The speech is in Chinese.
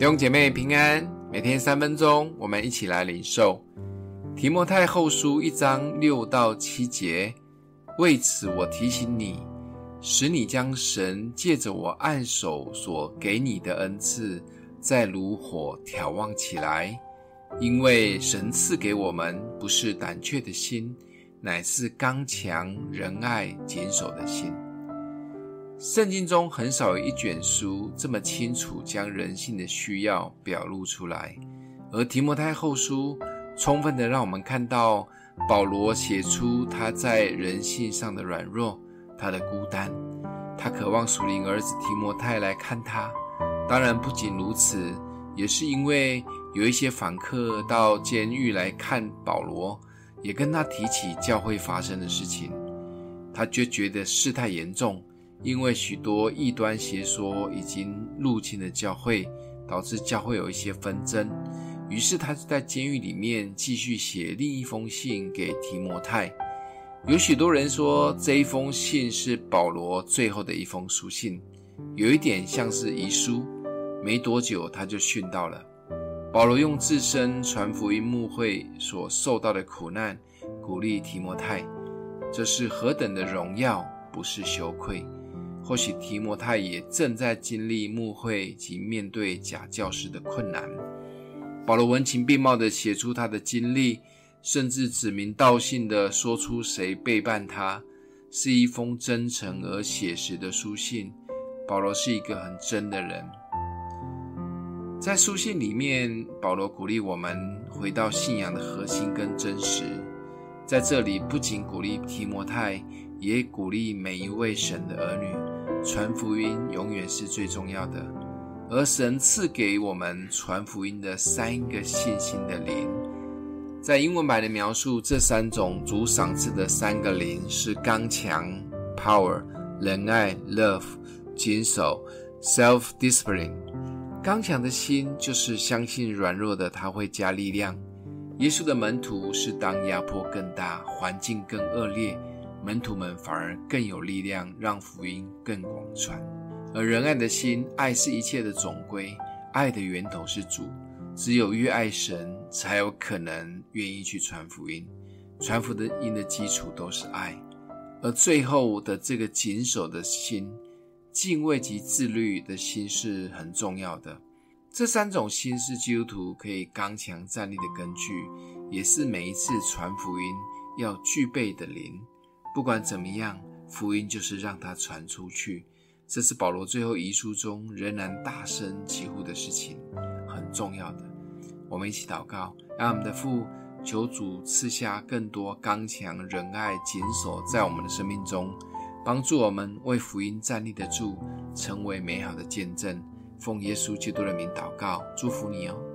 弟兄姐妹平安，每天三分钟，我们一起来领受提摩太后书一章六到七节。为此，我提醒你，使你将神借着我按手所给你的恩赐，再如火眺望起来。因为神赐给我们不是胆怯的心，乃是刚强、仁爱、谨守的心。圣经中很少有一卷书这么清楚将人性的需要表露出来，而提摩太后书充分的让我们看到保罗写出他在人性上的软弱，他的孤单，他渴望属灵儿子提摩太来看他。当然，不仅如此，也是因为有一些访客到监狱来看保罗，也跟他提起教会发生的事情，他就觉得事态严重。因为许多异端邪说已经入侵了教会，导致教会有一些纷争。于是他就在监狱里面继续写另一封信给提摩太。有许多人说这一封信是保罗最后的一封书信，有一点像是遗书。没多久他就殉道了。保罗用自身传福音牧会所受到的苦难，鼓励提摩太，这是何等的荣耀，不是羞愧。或许提摩太也正在经历牧会及面对假教师的困难。保罗文情并茂地写出他的经历，甚至指名道姓地说出谁背叛他，是一封真诚而写实的书信。保罗是一个很真的人。在书信里面，保罗鼓励我们回到信仰的核心跟真实。在这里，不仅鼓励提摩太，也鼓励每一位神的儿女。传福音永远是最重要的，而神赐给我们传福音的三个信心的灵，在英文版的描述，这三种主赏赐的三个灵是刚强 （power）、仁爱 （love）、谨守 （self-discipline）。刚强的心就是相信软弱的他会加力量。耶稣的门徒是当压迫更大、环境更恶劣。门徒们反而更有力量，让福音更广传。而仁爱的心，爱是一切的总归，爱的源头是主。只有越爱神，才有可能愿意去传福音。传福音的基础都是爱。而最后的这个谨守的心，敬畏及自律的心是很重要的。这三种心是基督徒可以刚强站立的根据，也是每一次传福音要具备的灵。不管怎么样，福音就是让它传出去。这是保罗最后遗书中仍然大声疾呼的事情，很重要的。我们一起祷告，让我们的父求主赐下更多刚强、仁爱、谨守在我们的生命中，帮助我们为福音站立得住，成为美好的见证。奉耶稣基督的名祷告，祝福你哦。